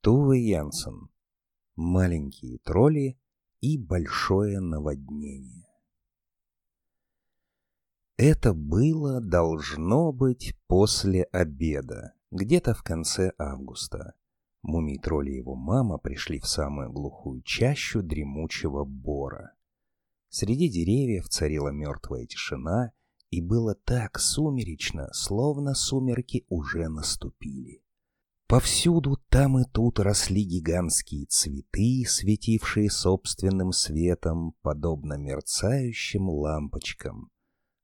Туве Янсен. Маленькие тролли и большое наводнение. Это было, должно быть, после обеда, где-то в конце августа. Мумий-тролль и его мама пришли в самую глухую чащу дремучего бора. Среди деревьев царила мертвая тишина, и было так сумеречно, словно сумерки уже наступили. Повсюду там и тут росли гигантские цветы, светившие собственным светом, подобно мерцающим лампочкам.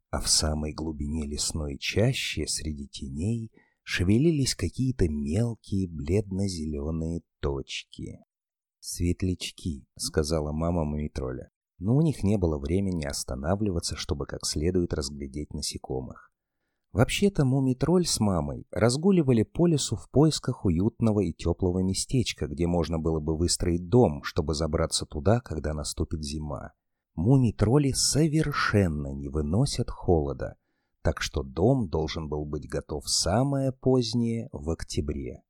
А в самой глубине лесной чащи, среди теней, шевелились какие-то мелкие бледно-зеленые точки. «Светлячки», — сказала мама Мумитроля. Но у них не было времени останавливаться, чтобы как следует разглядеть насекомых. Вообще-то Мумитроль с мамой разгуливали по лесу в поисках уютного и теплого местечка, где можно было бы выстроить дом, чтобы забраться туда, когда наступит зима. Мумий-тролли совершенно не выносят холода, так что дом должен был быть готов самое позднее, в октябре.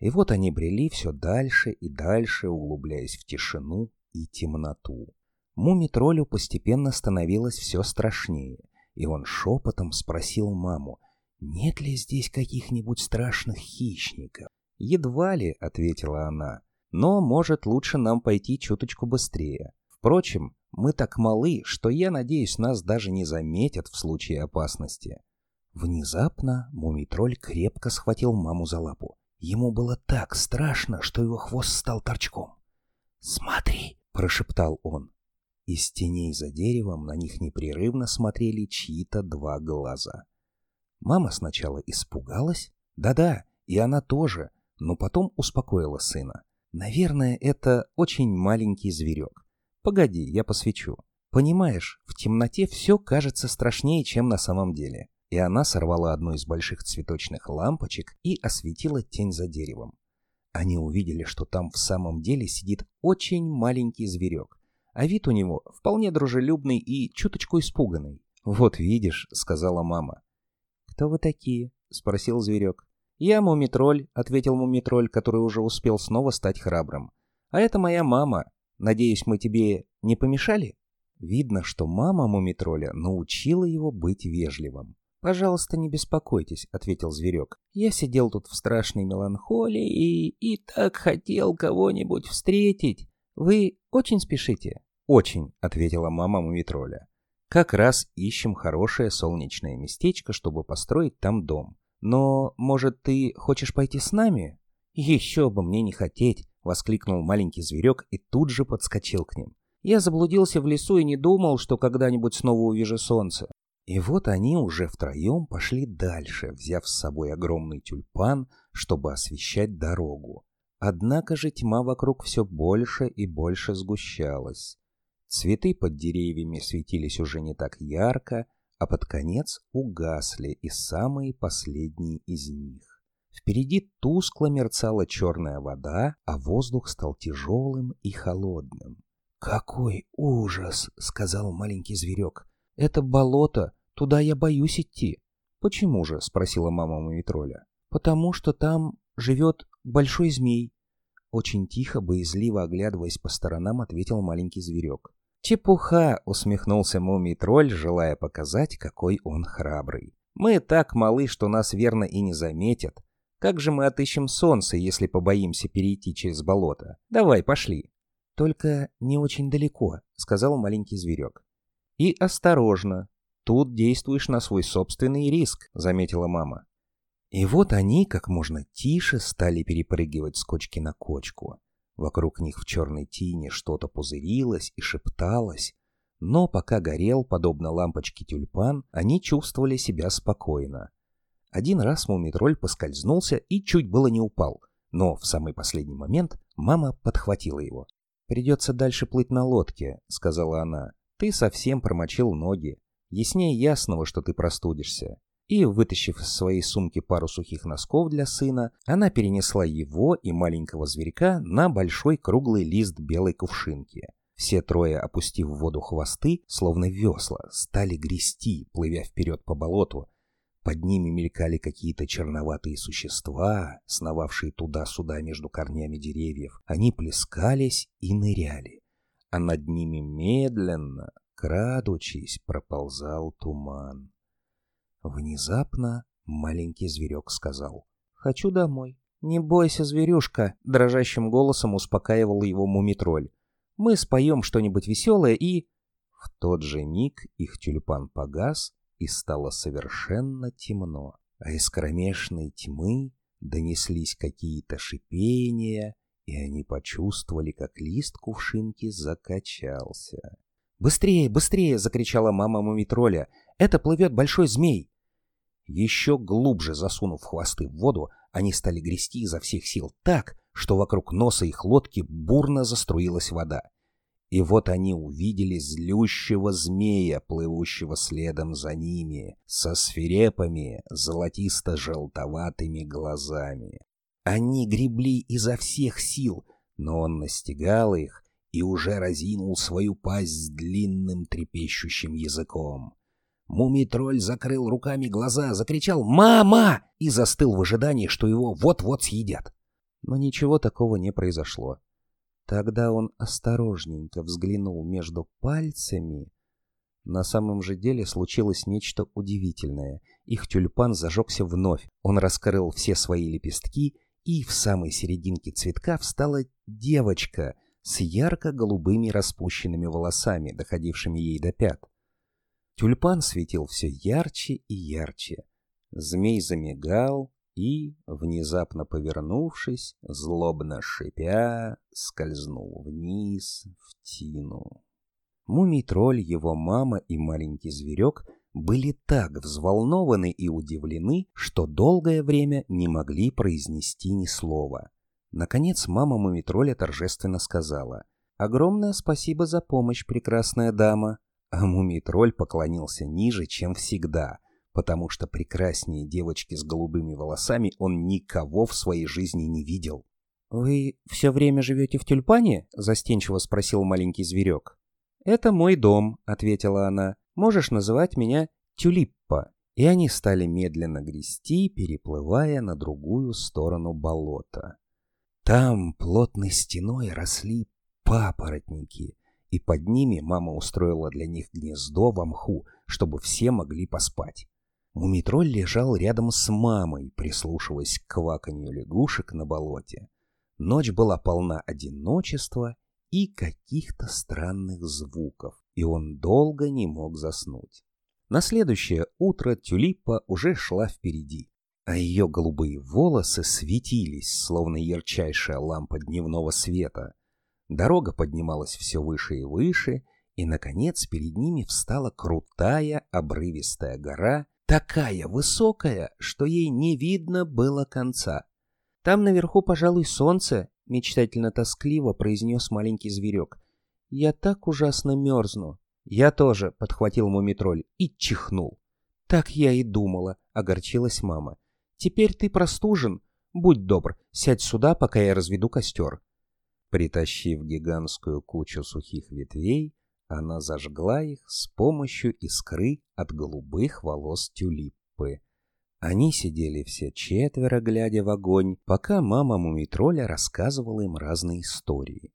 И вот они брели все дальше и дальше, углубляясь в тишину и темноту. Муми-троллю постепенно становилось все страшнее — и он шепотом спросил маму, нет ли здесь каких-нибудь страшных хищников. «Едва ли», — ответила она, — «но, может, лучше нам пойти чуточку быстрее. Впрочем, мы так малы, что, я надеюсь, нас даже не заметят в случае опасности». Внезапно мумий-тролль крепко схватил маму за лапу. Ему было так страшно, что его хвост стал торчком. «Смотри!» — прошептал он. Из теней за деревом на них непрерывно смотрели чьи-то два глаза. Мама сначала испугалась, да-да, и она тоже, но потом успокоила сына. Наверное, это очень маленький зверек. Погоди, я посвечу. Понимаешь, в темноте все кажется страшнее, чем на самом деле. И она сорвала одну из больших цветочных лампочек и осветила тень за деревом. Они увидели, что там в самом деле сидит очень маленький зверек, а вид у него вполне дружелюбный и чуточку испуганный. «Вот видишь», — сказала мама. «Кто вы такие?» — спросил зверек. «Я Мумитроль», — ответил Мумитроль, который уже успел снова стать храбрым. «А это моя мама. Надеюсь, мы тебе не помешали?» Видно, что мама Мумитроля научила его быть вежливым. «Пожалуйста, не беспокойтесь», — ответил зверек. «Я сидел тут в страшной меланхолии и... и так хотел кого-нибудь встретить. Вы очень спешите?» «Очень», — ответила мама Мумитроля. «Как раз ищем хорошее солнечное местечко, чтобы построить там дом. Но, может, ты хочешь пойти с нами?» «Еще бы мне не хотеть!» — воскликнул маленький зверек и тут же подскочил к ним. «Я заблудился в лесу и не думал, что когда-нибудь снова увижу солнце». И вот они уже втроем пошли дальше, взяв с собой огромный тюльпан, чтобы освещать дорогу. Однако же тьма вокруг все больше и больше сгущалась. Цветы под деревьями светились уже не так ярко, а под конец угасли и самые последние из них. Впереди тускло мерцала черная вода, а воздух стал тяжелым и холодным. «Какой ужас!» — сказал маленький зверек. «Это болото, туда я боюсь идти». «Почему же?» — спросила мама Мумитроля. «Потому что там живет большой змей». Очень тихо, боязливо оглядываясь по сторонам, ответил маленький зверек. «Чепуха!» — усмехнулся мумий-тролль, желая показать, какой он храбрый. «Мы так малы, что нас верно и не заметят. Как же мы отыщем солнце, если побоимся перейти через болото? Давай, пошли!» «Только не очень далеко», — сказал маленький зверек. «И осторожно. Тут действуешь на свой собственный риск», — заметила мама. И вот они как можно тише стали перепрыгивать с кочки на кочку. Вокруг них в черной тени что-то пузырилось и шепталось, но пока горел, подобно лампочке тюльпан, они чувствовали себя спокойно. Один раз мумитроль поскользнулся и чуть было не упал, но в самый последний момент мама подхватила его. «Придется дальше плыть на лодке», — сказала она. «Ты совсем промочил ноги. Яснее ясного, что ты простудишься и, вытащив из своей сумки пару сухих носков для сына, она перенесла его и маленького зверька на большой круглый лист белой кувшинки. Все трое, опустив в воду хвосты, словно весла, стали грести, плывя вперед по болоту. Под ними мелькали какие-то черноватые существа, сновавшие туда-сюда между корнями деревьев. Они плескались и ныряли. А над ними медленно, крадучись, проползал туман. Внезапно маленький зверек сказал «Хочу домой». «Не бойся, зверюшка», — дрожащим голосом успокаивал его мумитроль. «Мы споем что-нибудь веселое и...» В тот же миг их тюльпан погас, и стало совершенно темно, а из кромешной тьмы донеслись какие-то шипения, и они почувствовали, как лист кувшинки закачался. «Быстрее, быстрее!» — закричала мама мумитроля. «Это плывет большой змей!» Еще глубже засунув хвосты в воду, они стали грести изо всех сил так, что вокруг носа их лодки бурно заструилась вода. И вот они увидели злющего змея, плывущего следом за ними, со свирепыми, золотисто-желтоватыми глазами. Они гребли изо всех сил, но он настигал их и уже разинул свою пасть с длинным трепещущим языком. Мумий-тролль закрыл руками глаза, закричал «Мама!» и застыл в ожидании, что его вот-вот съедят. Но ничего такого не произошло. Тогда он осторожненько взглянул между пальцами. На самом же деле случилось нечто удивительное. Их тюльпан зажегся вновь. Он раскрыл все свои лепестки, и в самой серединке цветка встала девочка с ярко-голубыми распущенными волосами, доходившими ей до пят. Тюльпан светил все ярче и ярче. Змей замигал и, внезапно повернувшись, злобно шипя, скользнул вниз в тину. Мумий-тролль, его мама и маленький зверек были так взволнованы и удивлены, что долгое время не могли произнести ни слова. Наконец мама Мумитроля торжественно сказала «Огромное спасибо за помощь, прекрасная дама. А мумий-тролль поклонился ниже, чем всегда, потому что прекраснее девочки с голубыми волосами он никого в своей жизни не видел. «Вы все время живете в тюльпане?» — застенчиво спросил маленький зверек. «Это мой дом», — ответила она. «Можешь называть меня Тюлиппа». И они стали медленно грести, переплывая на другую сторону болота. Там плотной стеной росли папоротники — и под ними мама устроила для них гнездо в мху, чтобы все могли поспать. Мумитроль лежал рядом с мамой, прислушиваясь к кваканью лягушек на болоте. Ночь была полна одиночества и каких-то странных звуков, и он долго не мог заснуть. На следующее утро Тюлипа уже шла впереди, а ее голубые волосы светились, словно ярчайшая лампа дневного света — Дорога поднималась все выше и выше, и, наконец, перед ними встала крутая обрывистая гора, такая высокая, что ей не видно было конца. «Там наверху, пожалуй, солнце», — мечтательно-тоскливо произнес маленький зверек. «Я так ужасно мерзну». «Я тоже», — подхватил мумитроль и чихнул. «Так я и думала», — огорчилась мама. «Теперь ты простужен. Будь добр, сядь сюда, пока я разведу костер». Притащив гигантскую кучу сухих ветвей, она зажгла их с помощью искры от голубых волос тюлиппы. Они сидели все четверо, глядя в огонь, пока мама Мумитроля рассказывала им разные истории.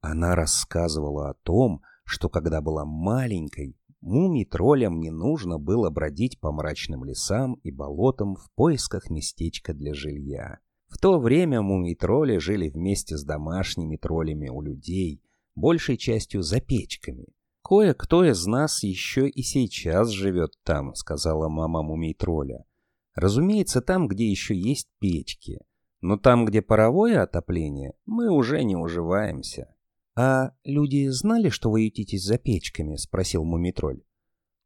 Она рассказывала о том, что когда была маленькой, мумитролям не нужно было бродить по мрачным лесам и болотам в поисках местечка для жилья. В то время мумий-тролли жили вместе с домашними троллями у людей, большей частью за печками. «Кое-кто из нас еще и сейчас живет там», — сказала мама мумий-тролля. «Разумеется, там, где еще есть печки. Но там, где паровое отопление, мы уже не уживаемся». «А люди знали, что вы ютитесь за печками?» — спросил мумитроль.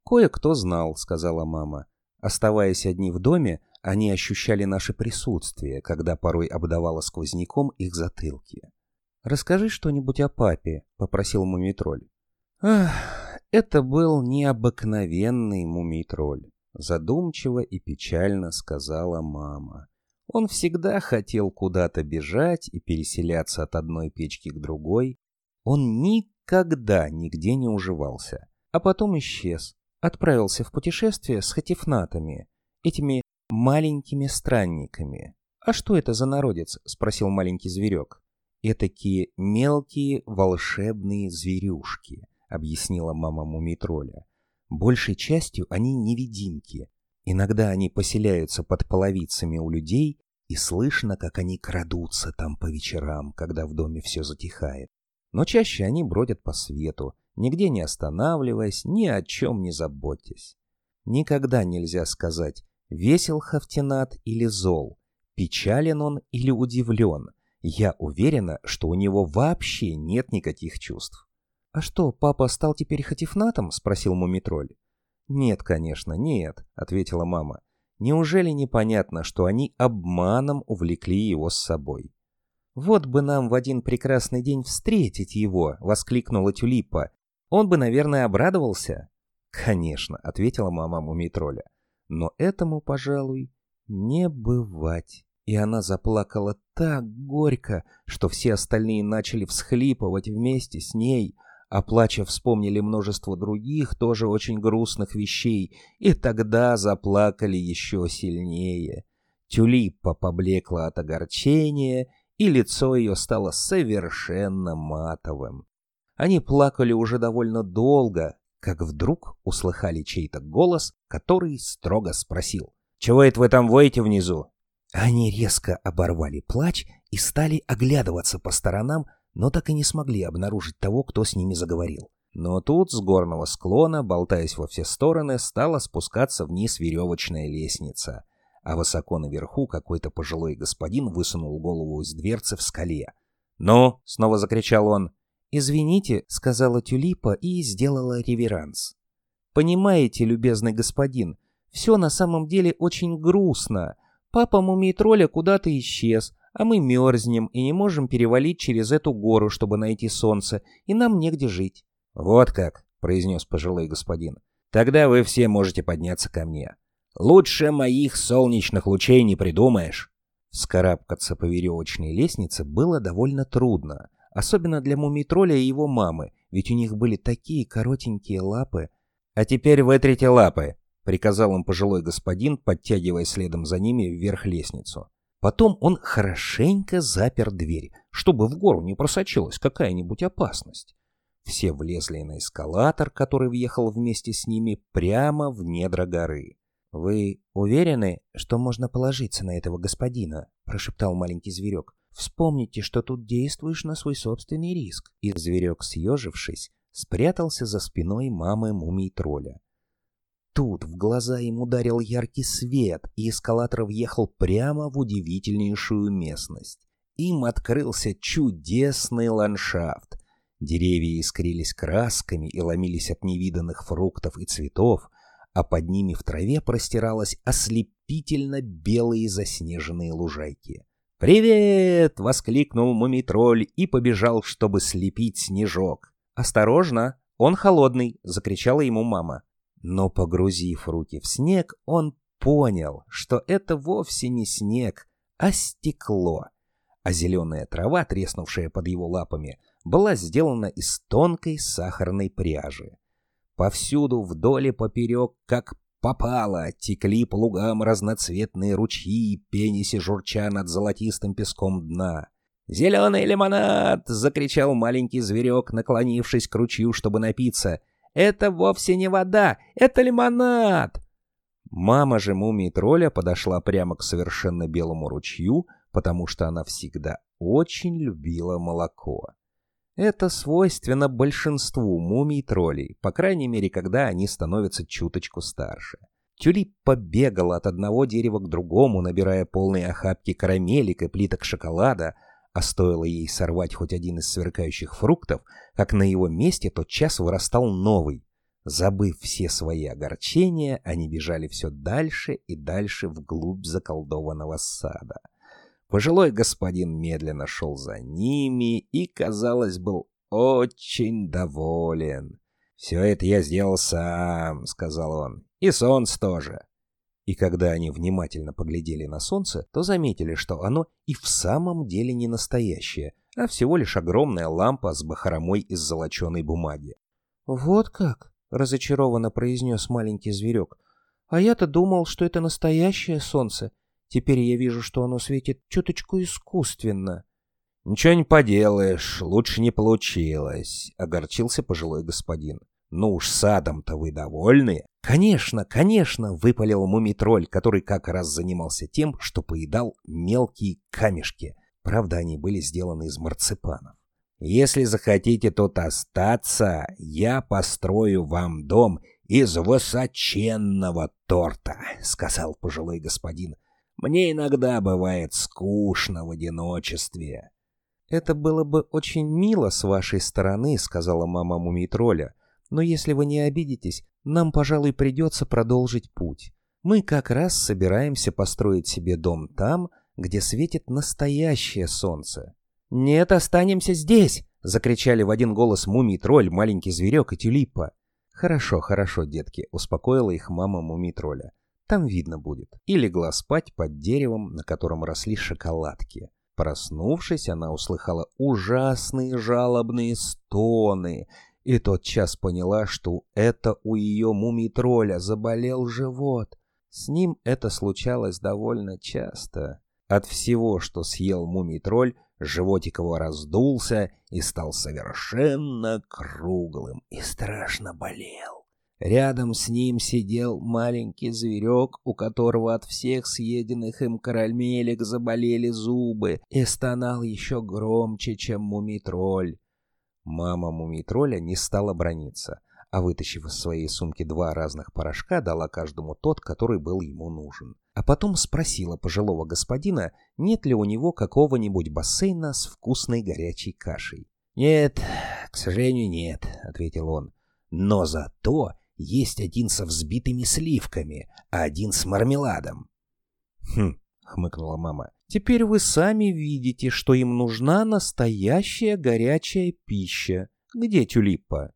«Кое-кто знал», — сказала мама. Оставаясь одни в доме, они ощущали наше присутствие, когда порой обдавало сквозняком их затылки. «Расскажи что-нибудь о папе», — попросил мумитроль. «Ах, это был необыкновенный мумитроль», — задумчиво и печально сказала мама. Он всегда хотел куда-то бежать и переселяться от одной печки к другой. Он никогда нигде не уживался, а потом исчез, отправился в путешествие с хатифнатами — этими маленькими странниками. «А что это за народец?» — спросил маленький зверек. «Этакие мелкие волшебные зверюшки», — объяснила мама мумитроля. «Большей частью они невидимки. Иногда они поселяются под половицами у людей, и слышно, как они крадутся там по вечерам, когда в доме все затихает. Но чаще они бродят по свету, нигде не останавливаясь, ни о чем не заботясь. Никогда нельзя сказать, весел Хафтинат или зол, печален он или удивлен. Я уверена, что у него вообще нет никаких чувств. «А что, папа стал теперь Хатифнатом?» — спросил Мумитроль. «Нет, конечно, нет», — ответила мама. «Неужели непонятно, что они обманом увлекли его с собой?» «Вот бы нам в один прекрасный день встретить его!» — воскликнула Тюлипа. «Он бы, наверное, обрадовался?» «Конечно», — ответила мама Мумитроля. «Но этому, пожалуй, не бывать». И она заплакала так горько, что все остальные начали всхлипывать вместе с ней, а плача вспомнили множество других, тоже очень грустных вещей, и тогда заплакали еще сильнее. Тюлипа поблекла от огорчения, и лицо ее стало совершенно матовым. Они плакали уже довольно долго, как вдруг услыхали чей-то голос, который строго спросил. «Чего это вы там воете внизу?» Они резко оборвали плач и стали оглядываться по сторонам, но так и не смогли обнаружить того, кто с ними заговорил. Но тут с горного склона, болтаясь во все стороны, стала спускаться вниз веревочная лестница, а высоко наверху какой-то пожилой господин высунул голову из дверцы в скале. «Ну!» — снова закричал он. «Извините», — сказала Тюлипа и сделала реверанс. «Понимаете, любезный господин, все на самом деле очень грустно. Папа мумий-тролля куда-то исчез, а мы мерзнем и не можем перевалить через эту гору, чтобы найти солнце, и нам негде жить». «Вот как», — произнес пожилой господин. «Тогда вы все можете подняться ко мне. Лучше моих солнечных лучей не придумаешь». Скарабкаться по веревочной лестнице было довольно трудно, особенно для мумий-тролля и его мамы, ведь у них были такие коротенькие лапы. «А теперь вытрите лапы», — приказал им пожилой господин, подтягивая следом за ними вверх лестницу. Потом он хорошенько запер дверь, чтобы в гору не просочилась какая-нибудь опасность. Все влезли на эскалатор, который въехал вместе с ними прямо в недра горы. «Вы уверены, что можно положиться на этого господина?» — прошептал маленький зверек. «Вспомните, что тут действуешь на свой собственный риск». И зверек, съежившись, спрятался за спиной мамы мумий-тролля. Тут в глаза им ударил яркий свет, и эскалатор въехал прямо в удивительнейшую местность. Им открылся чудесный ландшафт. Деревья искрились красками и ломились от невиданных фруктов и цветов, а под ними в траве простиралась ослепительно белые заснеженные лужайки. «Привет!» — воскликнул мумитроль и побежал, чтобы слепить снежок. «Осторожно! Он холодный!» — закричала ему мама. Но, погрузив руки в снег, он понял, что это вовсе не снег, а стекло. А зеленая трава, треснувшая под его лапами, была сделана из тонкой сахарной пряжи. Повсюду вдоль и поперек, как попало, текли по лугам разноцветные ручьи, пениси журча над золотистым песком дна. «Зеленый лимонад!» — закричал маленький зверек, наклонившись к ручью, чтобы напиться — это вовсе не вода, это лимонад!» Мама же мумии тролля подошла прямо к совершенно белому ручью, потому что она всегда очень любила молоко. Это свойственно большинству мумий троллей, по крайней мере, когда они становятся чуточку старше. Тюлип побегала от одного дерева к другому, набирая полные охапки карамелек и плиток шоколада, а стоило ей сорвать хоть один из сверкающих фруктов, как на его месте тот час вырастал новый. Забыв все свои огорчения, они бежали все дальше и дальше вглубь заколдованного сада. Пожилой господин медленно шел за ними и, казалось, был очень доволен. «Все это я сделал сам», — сказал он, — «и солнце тоже. И когда они внимательно поглядели на солнце, то заметили, что оно и в самом деле не настоящее, а всего лишь огромная лампа с бахромой из золоченой бумаги. «Вот как?» — разочарованно произнес маленький зверек. А я-то думал, что это настоящее солнце. Теперь я вижу, что оно светит чуточку искусственно. «Ничего не поделаешь, лучше не получилось», — огорчился пожилой господин. «Ну уж садом-то вы довольны?» «Конечно, конечно!» — выпалил мумитроль, который как раз занимался тем, что поедал мелкие камешки. Правда, они были сделаны из марципанов. «Если захотите тут остаться, я построю вам дом из высоченного торта», — сказал пожилой господин. «Мне иногда бывает скучно в одиночестве». «Это было бы очень мило с вашей стороны», — сказала мама мумитроля. Но если вы не обидитесь, нам, пожалуй, придется продолжить путь. Мы как раз собираемся построить себе дом там, где светит настоящее солнце. «Нет, останемся здесь!» — закричали в один голос мумий-тролль, маленький зверек и тюлипа. «Хорошо, хорошо, детки», — успокоила их мама мумий-тролля. «Там видно будет». И легла спать под деревом, на котором росли шоколадки. Проснувшись, она услыхала ужасные жалобные стоны и тотчас поняла, что это у ее мумий-тролля заболел живот. С ним это случалось довольно часто. От всего, что съел мумий-тролль, животик его раздулся и стал совершенно круглым и страшно болел. Рядом с ним сидел маленький зверек, у которого от всех съеденных им карамелек заболели зубы, и стонал еще громче, чем мумий-тролль. Мама мумий-тролля не стала брониться, а вытащив из своей сумки два разных порошка, дала каждому тот, который был ему нужен. А потом спросила пожилого господина, нет ли у него какого-нибудь бассейна с вкусной горячей кашей. «Нет, к сожалению, нет», — ответил он. «Но зато есть один со взбитыми сливками, а один с мармеладом». «Хм, — хмыкнула мама. «Теперь вы сами видите, что им нужна настоящая горячая пища. Где Тюлиппа?»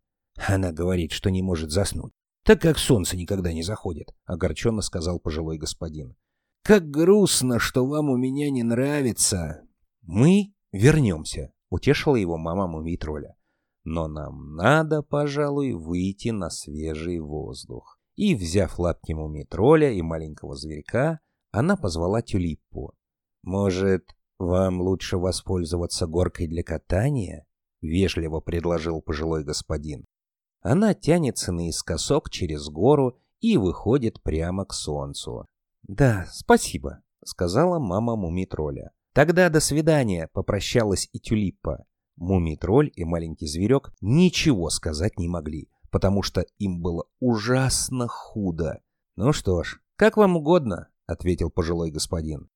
Она говорит, что не может заснуть, так как солнце никогда не заходит, — огорченно сказал пожилой господин. «Как грустно, что вам у меня не нравится!» «Мы вернемся», — утешила его мама мумий-тролля. «Но нам надо, пожалуй, выйти на свежий воздух». И, взяв лапки мумий-тролля и маленького зверька, она позвала Тюлиппу. «Может, вам лучше воспользоваться горкой для катания?» — вежливо предложил пожилой господин. Она тянется наискосок через гору и выходит прямо к солнцу. «Да, спасибо», — сказала мама Мумитроля. «Тогда до свидания», — попрощалась и Тюлиппа. Мумитроль и маленький зверек ничего сказать не могли, потому что им было ужасно худо. «Ну что ж, как вам угодно», ответил пожилой господин.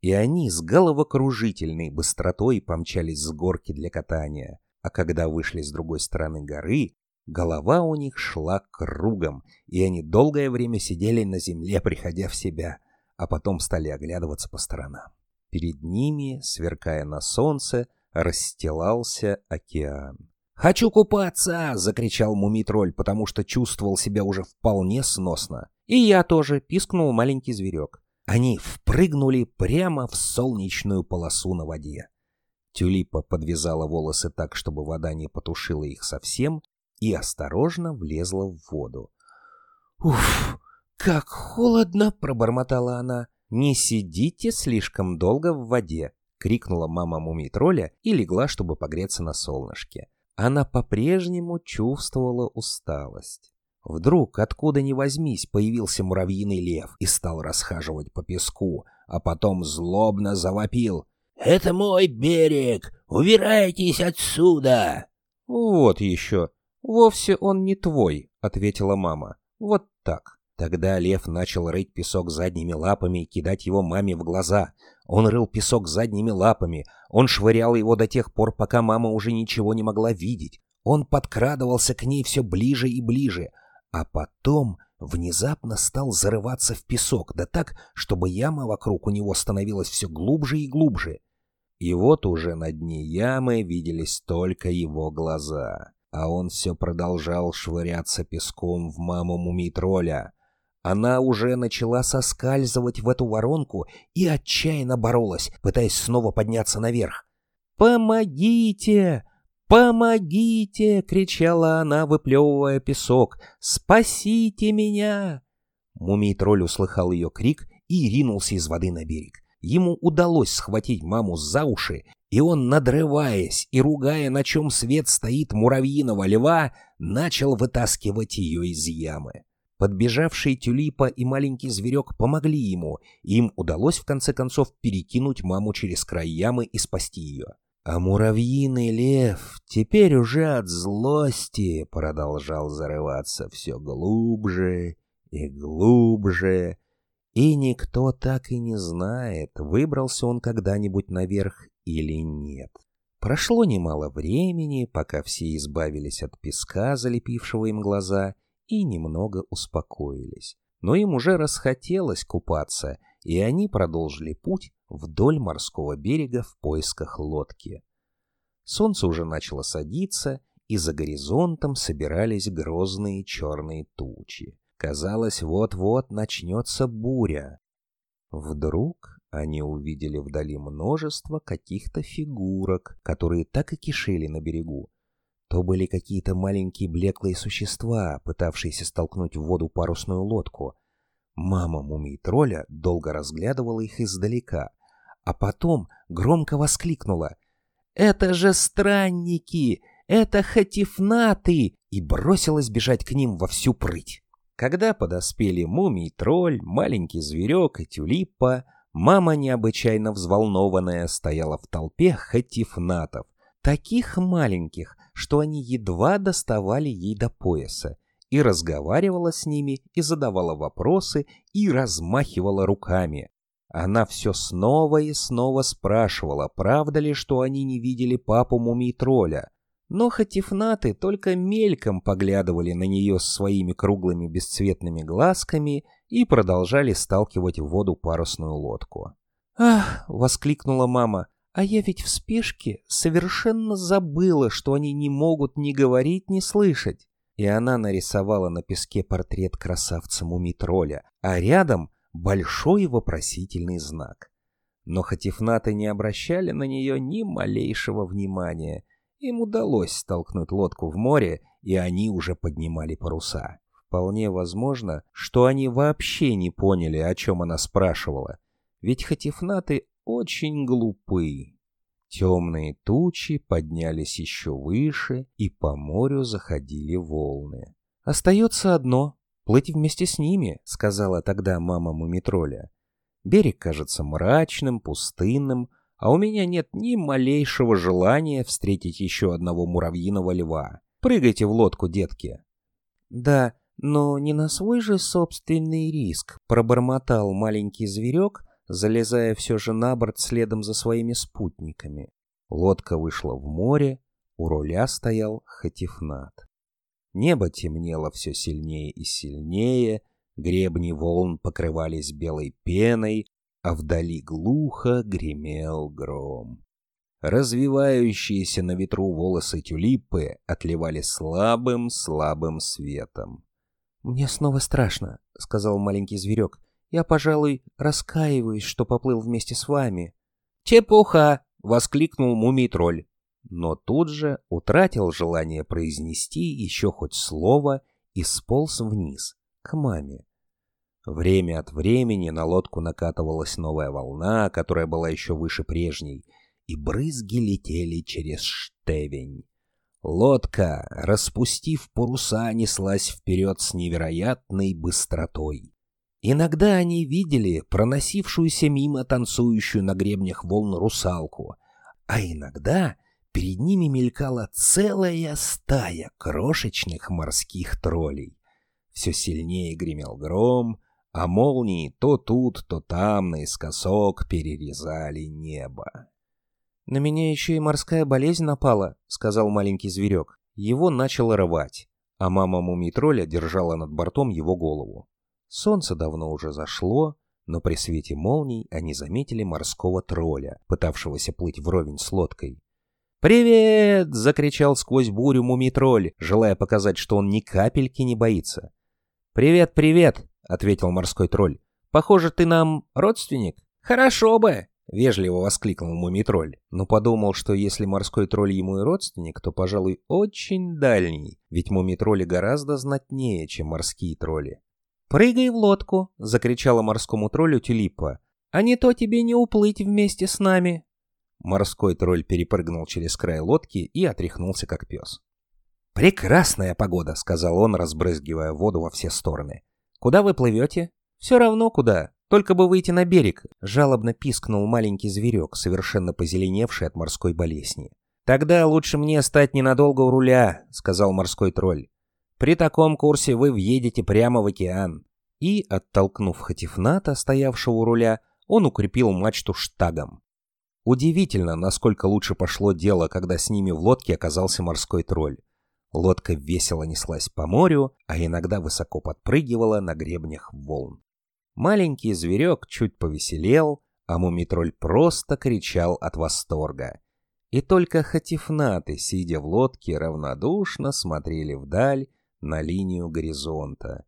И они с головокружительной быстротой помчались с горки для катания, а когда вышли с другой стороны горы, голова у них шла кругом, и они долгое время сидели на земле, приходя в себя, а потом стали оглядываться по сторонам. Перед ними, сверкая на солнце, расстилался океан. «Хочу купаться!» — закричал мумитроль, потому что чувствовал себя уже вполне сносно. «И я тоже!» — пискнул маленький зверек. Они впрыгнули прямо в солнечную полосу на воде. Тюлипа подвязала волосы так, чтобы вода не потушила их совсем, и осторожно влезла в воду. «Уф, как холодно!» — пробормотала она. «Не сидите слишком долго в воде!» — крикнула мама мумий-тролля и легла, чтобы погреться на солнышке она по-прежнему чувствовала усталость. Вдруг, откуда ни возьмись, появился муравьиный лев и стал расхаживать по песку, а потом злобно завопил. «Это мой берег! Убирайтесь отсюда!» «Вот еще! Вовсе он не твой!» — ответила мама. «Вот так!» Тогда лев начал рыть песок задними лапами и кидать его маме в глаза. Он рыл песок задними лапами. Он швырял его до тех пор, пока мама уже ничего не могла видеть. Он подкрадывался к ней все ближе и ближе. А потом внезапно стал зарываться в песок, да так, чтобы яма вокруг у него становилась все глубже и глубже. И вот уже на дне ямы виделись только его глаза. А он все продолжал швыряться песком в маму мумий-тролля. Она уже начала соскальзывать в эту воронку и отчаянно боролась, пытаясь снова подняться наверх. «Помогите! Помогите!» — кричала она, выплевывая песок. «Спасите меня!» Мумий-тролль услыхал ее крик и ринулся из воды на берег. Ему удалось схватить маму за уши, и он, надрываясь и ругая, на чем свет стоит муравьиного льва, начал вытаскивать ее из ямы. Подбежавшие Тюлипа и маленький зверек помогли ему, и им удалось в конце концов перекинуть маму через край ямы и спасти ее. А муравьиный лев теперь уже от злости продолжал зарываться все глубже и глубже, и никто так и не знает, выбрался он когда-нибудь наверх или нет. Прошло немало времени, пока все избавились от песка, залепившего им глаза, и немного успокоились. Но им уже расхотелось купаться, и они продолжили путь вдоль морского берега в поисках лодки. Солнце уже начало садиться, и за горизонтом собирались грозные черные тучи. Казалось, вот-вот начнется буря. Вдруг они увидели вдали множество каких-то фигурок, которые так и кишели на берегу. То были какие-то маленькие блеклые существа, пытавшиеся столкнуть в воду парусную лодку. Мама мумий-тролля долго разглядывала их издалека, а потом громко воскликнула «Это же странники! Это хатифнаты!» и бросилась бежать к ним во всю прыть. Когда подоспели мумий-тролль, маленький зверек и тюлипа, мама, необычайно взволнованная, стояла в толпе хатифнатов, таких маленьких, что они едва доставали ей до пояса, и разговаривала с ними, и задавала вопросы, и размахивала руками. Она все снова и снова спрашивала, правда ли, что они не видели папу мумий-тролля. Но хатифнаты только мельком поглядывали на нее своими круглыми бесцветными глазками и продолжали сталкивать в воду парусную лодку. «Ах!» — воскликнула мама. «А я ведь в спешке совершенно забыла, что они не могут ни говорить, ни слышать». И она нарисовала на песке портрет красавца мумитроля, а рядом большой вопросительный знак. Но хатифнаты не обращали на нее ни малейшего внимания. Им удалось столкнуть лодку в море, и они уже поднимали паруса. Вполне возможно, что они вообще не поняли, о чем она спрашивала. Ведь хатифнаты очень глупы. Темные тучи поднялись еще выше, и по морю заходили волны. «Остается одно плыть вместе с ними», — сказала тогда мама Мумитроля. «Берег кажется мрачным, пустынным, а у меня нет ни малейшего желания встретить еще одного муравьиного льва. Прыгайте в лодку, детки». «Да, но не на свой же собственный риск», — пробормотал маленький зверек, залезая все же на борт следом за своими спутниками. Лодка вышла в море, у руля стоял Хатифнат. Небо темнело все сильнее и сильнее, гребни волн покрывались белой пеной, а вдали глухо гремел гром. Развивающиеся на ветру волосы тюлипы отливали слабым-слабым светом. «Мне снова страшно», — сказал маленький зверек. «Я, пожалуй, раскаиваюсь, что поплыл вместе с вами». «Чепуха!» — воскликнул мумий-тролль но тут же утратил желание произнести еще хоть слово и сполз вниз, к маме. Время от времени на лодку накатывалась новая волна, которая была еще выше прежней, и брызги летели через штевень. Лодка, распустив паруса, неслась вперед с невероятной быстротой. Иногда они видели проносившуюся мимо танцующую на гребнях волн русалку, а иногда перед ними мелькала целая стая крошечных морских троллей. Все сильнее гремел гром, а молнии то тут, то там наискосок перерезали небо. «На меня еще и морская болезнь напала», — сказал маленький зверек. Его начало рвать, а мама мумий-тролля держала над бортом его голову. Солнце давно уже зашло, но при свете молний они заметили морского тролля, пытавшегося плыть вровень с лодкой. «Привет!» — закричал сквозь бурю мумий-тролль, желая показать, что он ни капельки не боится. «Привет, привет!» — ответил морской тролль. «Похоже, ты нам родственник?» «Хорошо бы!» — вежливо воскликнул мумий-тролль, но подумал, что если морской тролль ему и родственник, то, пожалуй, очень дальний, ведь мумий-тролли гораздо знатнее, чем морские тролли. «Прыгай в лодку!» — закричала морскому троллю Тюлипа. «А не то тебе не уплыть вместе с нами!» Морской тролль перепрыгнул через край лодки и отряхнулся, как пес. «Прекрасная погода!» — сказал он, разбрызгивая воду во все стороны. «Куда вы плывете?» «Все равно куда. Только бы выйти на берег!» — жалобно пискнул маленький зверек, совершенно позеленевший от морской болезни. «Тогда лучше мне стать ненадолго у руля», — сказал морской тролль. «При таком курсе вы въедете прямо в океан». И, оттолкнув Хатифната, стоявшего у руля, он укрепил мачту штагом. Удивительно, насколько лучше пошло дело, когда с ними в лодке оказался морской тролль. Лодка весело неслась по морю, а иногда высоко подпрыгивала на гребнях волн. Маленький зверек чуть повеселел, а мумитроль просто кричал от восторга. И только хатифнаты, сидя в лодке, равнодушно смотрели вдаль на линию горизонта.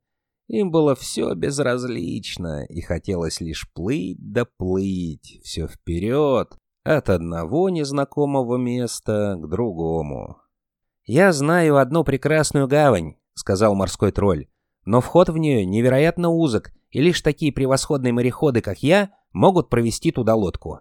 Им было все безразлично, и хотелось лишь плыть да плыть, все вперед, от одного незнакомого места к другому. «Я знаю одну прекрасную гавань», — сказал морской тролль, «но вход в нее невероятно узок, и лишь такие превосходные мореходы, как я, могут провести туда лодку».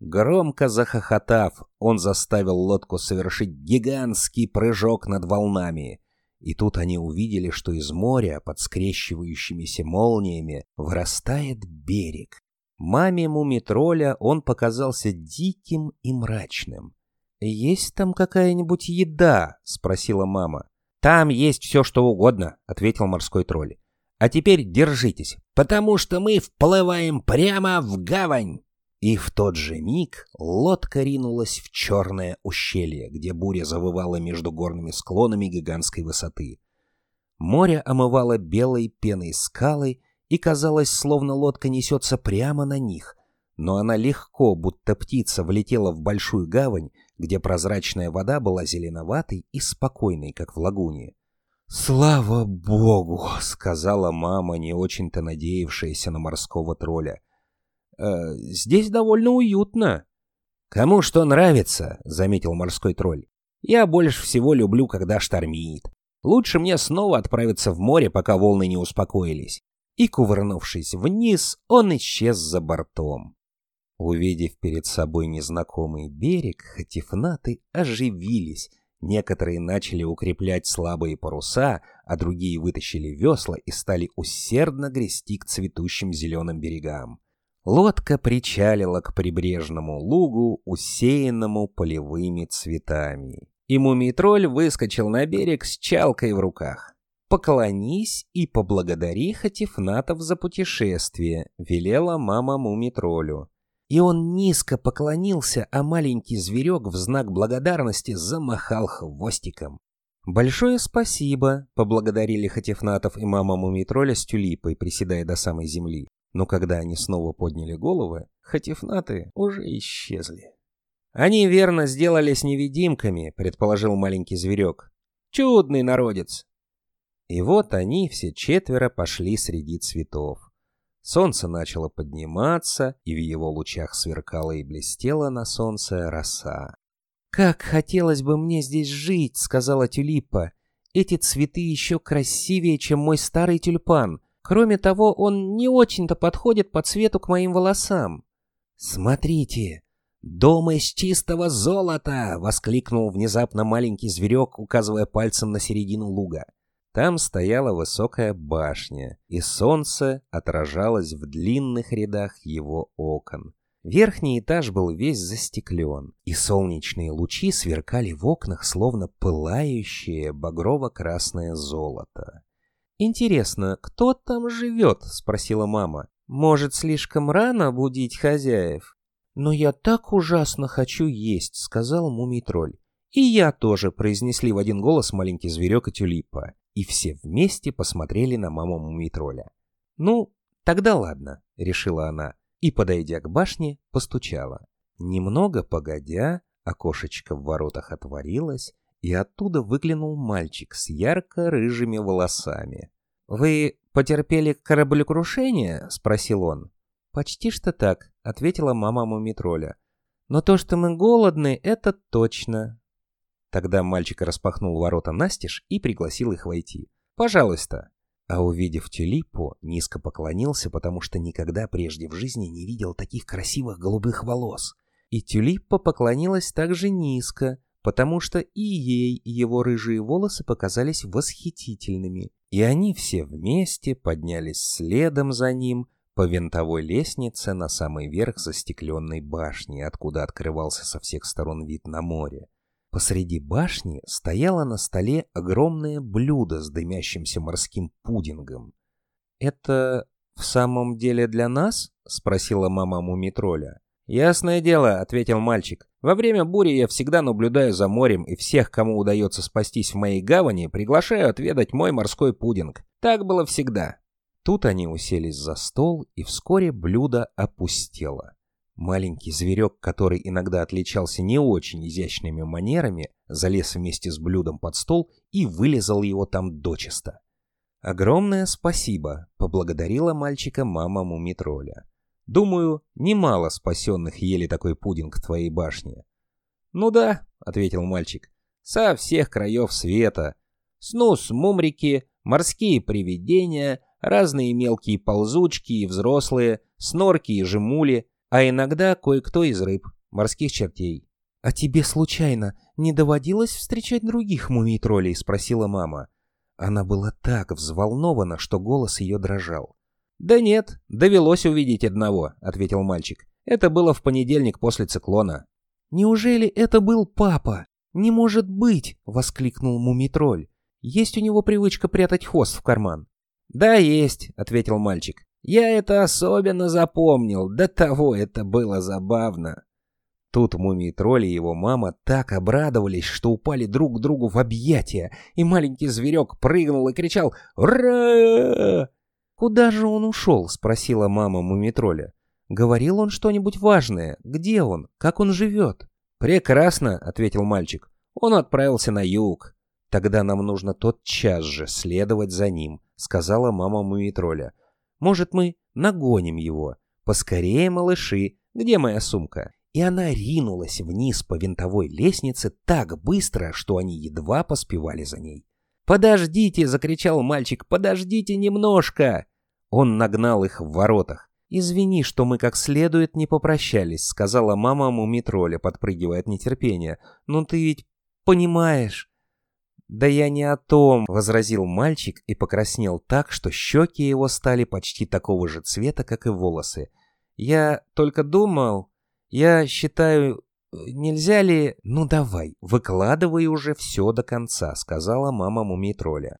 Громко захохотав, он заставил лодку совершить гигантский прыжок над волнами. И тут они увидели, что из моря под скрещивающимися молниями вырастает берег. Маме Мумитроля он показался диким и мрачным. «Есть там какая-нибудь еда?» — спросила мама. «Там есть все, что угодно», — ответил морской тролль. «А теперь держитесь, потому что мы вплываем прямо в гавань!» И в тот же миг лодка ринулась в черное ущелье, где буря завывала между горными склонами гигантской высоты. Море омывало белой пеной скалы, и казалось, словно лодка несется прямо на них. Но она легко, будто птица, влетела в большую гавань, где прозрачная вода была зеленоватой и спокойной, как в лагуне. «Слава богу!» — сказала мама, не очень-то надеявшаяся на морского тролля. «Э, «Здесь довольно уютно». «Кому что нравится», — заметил морской тролль. «Я больше всего люблю, когда штормит. Лучше мне снова отправиться в море, пока волны не успокоились и, кувырнувшись вниз, он исчез за бортом. Увидев перед собой незнакомый берег, хатифнаты оживились. Некоторые начали укреплять слабые паруса, а другие вытащили весла и стали усердно грести к цветущим зеленым берегам. Лодка причалила к прибрежному лугу, усеянному полевыми цветами. И мумий-тролль выскочил на берег с чалкой в руках поклонись и поблагодари Хатифнатов за путешествие», — велела мама Мумитролю. И он низко поклонился, а маленький зверек в знак благодарности замахал хвостиком. «Большое спасибо», — поблагодарили Хатифнатов и мама Мумитроля с тюлипой, приседая до самой земли. Но когда они снова подняли головы, Хатифнаты уже исчезли. «Они верно сделались невидимками», — предположил маленький зверек. «Чудный народец. И вот они все четверо пошли среди цветов. Солнце начало подниматься, и в его лучах сверкала и блестела на солнце роса. «Как хотелось бы мне здесь жить», — сказала Тюлипа. «Эти цветы еще красивее, чем мой старый тюльпан. Кроме того, он не очень-то подходит по цвету к моим волосам». «Смотрите, дом из чистого золота!» — воскликнул внезапно маленький зверек, указывая пальцем на середину луга. Там стояла высокая башня, и солнце отражалось в длинных рядах его окон. Верхний этаж был весь застеклен, и солнечные лучи сверкали в окнах, словно пылающее багрово-красное золото. «Интересно, кто там живет?» — спросила мама. «Может, слишком рано будить хозяев?» «Но я так ужасно хочу есть», — сказал мумий-тролль. «И я тоже», — произнесли в один голос маленький зверек и тюлипа и все вместе посмотрели на маму Мумитроля. «Ну, тогда ладно», — решила она, и, подойдя к башне, постучала. Немного погодя, окошечко в воротах отворилось, и оттуда выглянул мальчик с ярко-рыжими волосами. «Вы потерпели кораблекрушение?» — спросил он. «Почти что так», — ответила мама Мумитроля. «Но то, что мы голодны, это точно. Тогда мальчик распахнул ворота настежь и пригласил их войти. «Пожалуйста». А увидев тюлипу, низко поклонился, потому что никогда прежде в жизни не видел таких красивых голубых волос. И тюлипа поклонилась также низко, потому что и ей его рыжие волосы показались восхитительными. И они все вместе поднялись следом за ним по винтовой лестнице на самый верх застекленной башни, откуда открывался со всех сторон вид на море. Посреди башни стояло на столе огромное блюдо с дымящимся морским пудингом. «Это в самом деле для нас?» — спросила мама Мумитроля. «Ясное дело», — ответил мальчик. «Во время бури я всегда наблюдаю за морем, и всех, кому удается спастись в моей гавани, приглашаю отведать мой морской пудинг. Так было всегда». Тут они уселись за стол, и вскоре блюдо опустело. Маленький зверек, который иногда отличался не очень изящными манерами, залез вместе с блюдом под стол и вылезал его там дочисто. «Огромное спасибо», — поблагодарила мальчика мама Мумитроля. «Думаю, немало спасенных ели такой пудинг в твоей башне». «Ну да», — ответил мальчик, — «со всех краев света. Снус, мумрики, морские привидения, разные мелкие ползучки и взрослые, снорки и жемули — а иногда кое-кто из рыб, морских чертей. «А тебе случайно не доводилось встречать других мумий-троллей?» — спросила мама. Она была так взволнована, что голос ее дрожал. «Да нет, довелось увидеть одного», — ответил мальчик. «Это было в понедельник после циклона». «Неужели это был папа? Не может быть!» — воскликнул мумий-тролль. «Есть у него привычка прятать хвост в карман». «Да, есть», — ответил мальчик. Я это особенно запомнил, до того это было забавно. Тут мумий-тролль и его мама так обрадовались, что упали друг к другу в объятия, и маленький зверек прыгнул и кричал «Ура!». «Куда же он ушел?» — спросила мама мумий-тролля. «Говорил он что-нибудь важное? Где он? Как он живет?» «Прекрасно», — ответил мальчик. «Он отправился на юг». «Тогда нам нужно тотчас же следовать за ним», — сказала мама мумий-тролля. Может, мы нагоним его? Поскорее, малыши, где моя сумка?» И она ринулась вниз по винтовой лестнице так быстро, что они едва поспевали за ней. «Подождите!» — закричал мальчик. «Подождите немножко!» Он нагнал их в воротах. «Извини, что мы как следует не попрощались», — сказала мама Мумитроля, подпрыгивая от нетерпения. «Но ты ведь понимаешь...» «Да я не о том», — возразил мальчик и покраснел так, что щеки его стали почти такого же цвета, как и волосы. «Я только думал... Я считаю... Нельзя ли... Ну давай, выкладывай уже все до конца», — сказала мама мумий-тролля.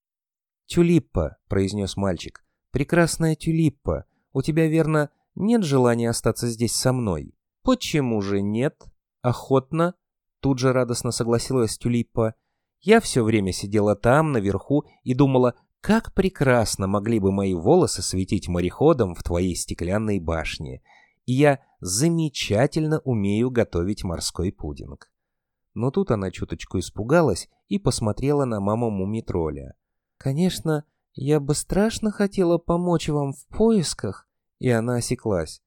«Тюлиппа», — произнес мальчик. «Прекрасная тюлиппа. У тебя, верно, нет желания остаться здесь со мной?» «Почему же нет?» «Охотно», — тут же радостно согласилась тюлиппа. Я все время сидела там, наверху, и думала, как прекрасно могли бы мои волосы светить мореходом в твоей стеклянной башне. И я замечательно умею готовить морской пудинг. Но тут она чуточку испугалась и посмотрела на маму Мумитроля. «Конечно, я бы страшно хотела помочь вам в поисках», и она осеклась.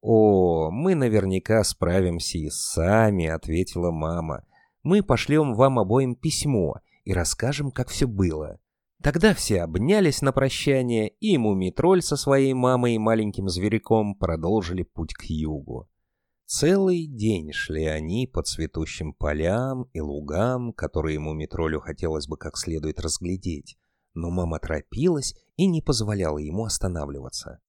«О, мы наверняка справимся и сами», — ответила мама мы пошлем вам обоим письмо и расскажем, как все было. Тогда все обнялись на прощание, и Мумитроль со своей мамой и маленьким зверьком продолжили путь к югу. Целый день шли они по цветущим полям и лугам, которые Мумитролю хотелось бы как следует разглядеть, но мама торопилась и не позволяла ему останавливаться.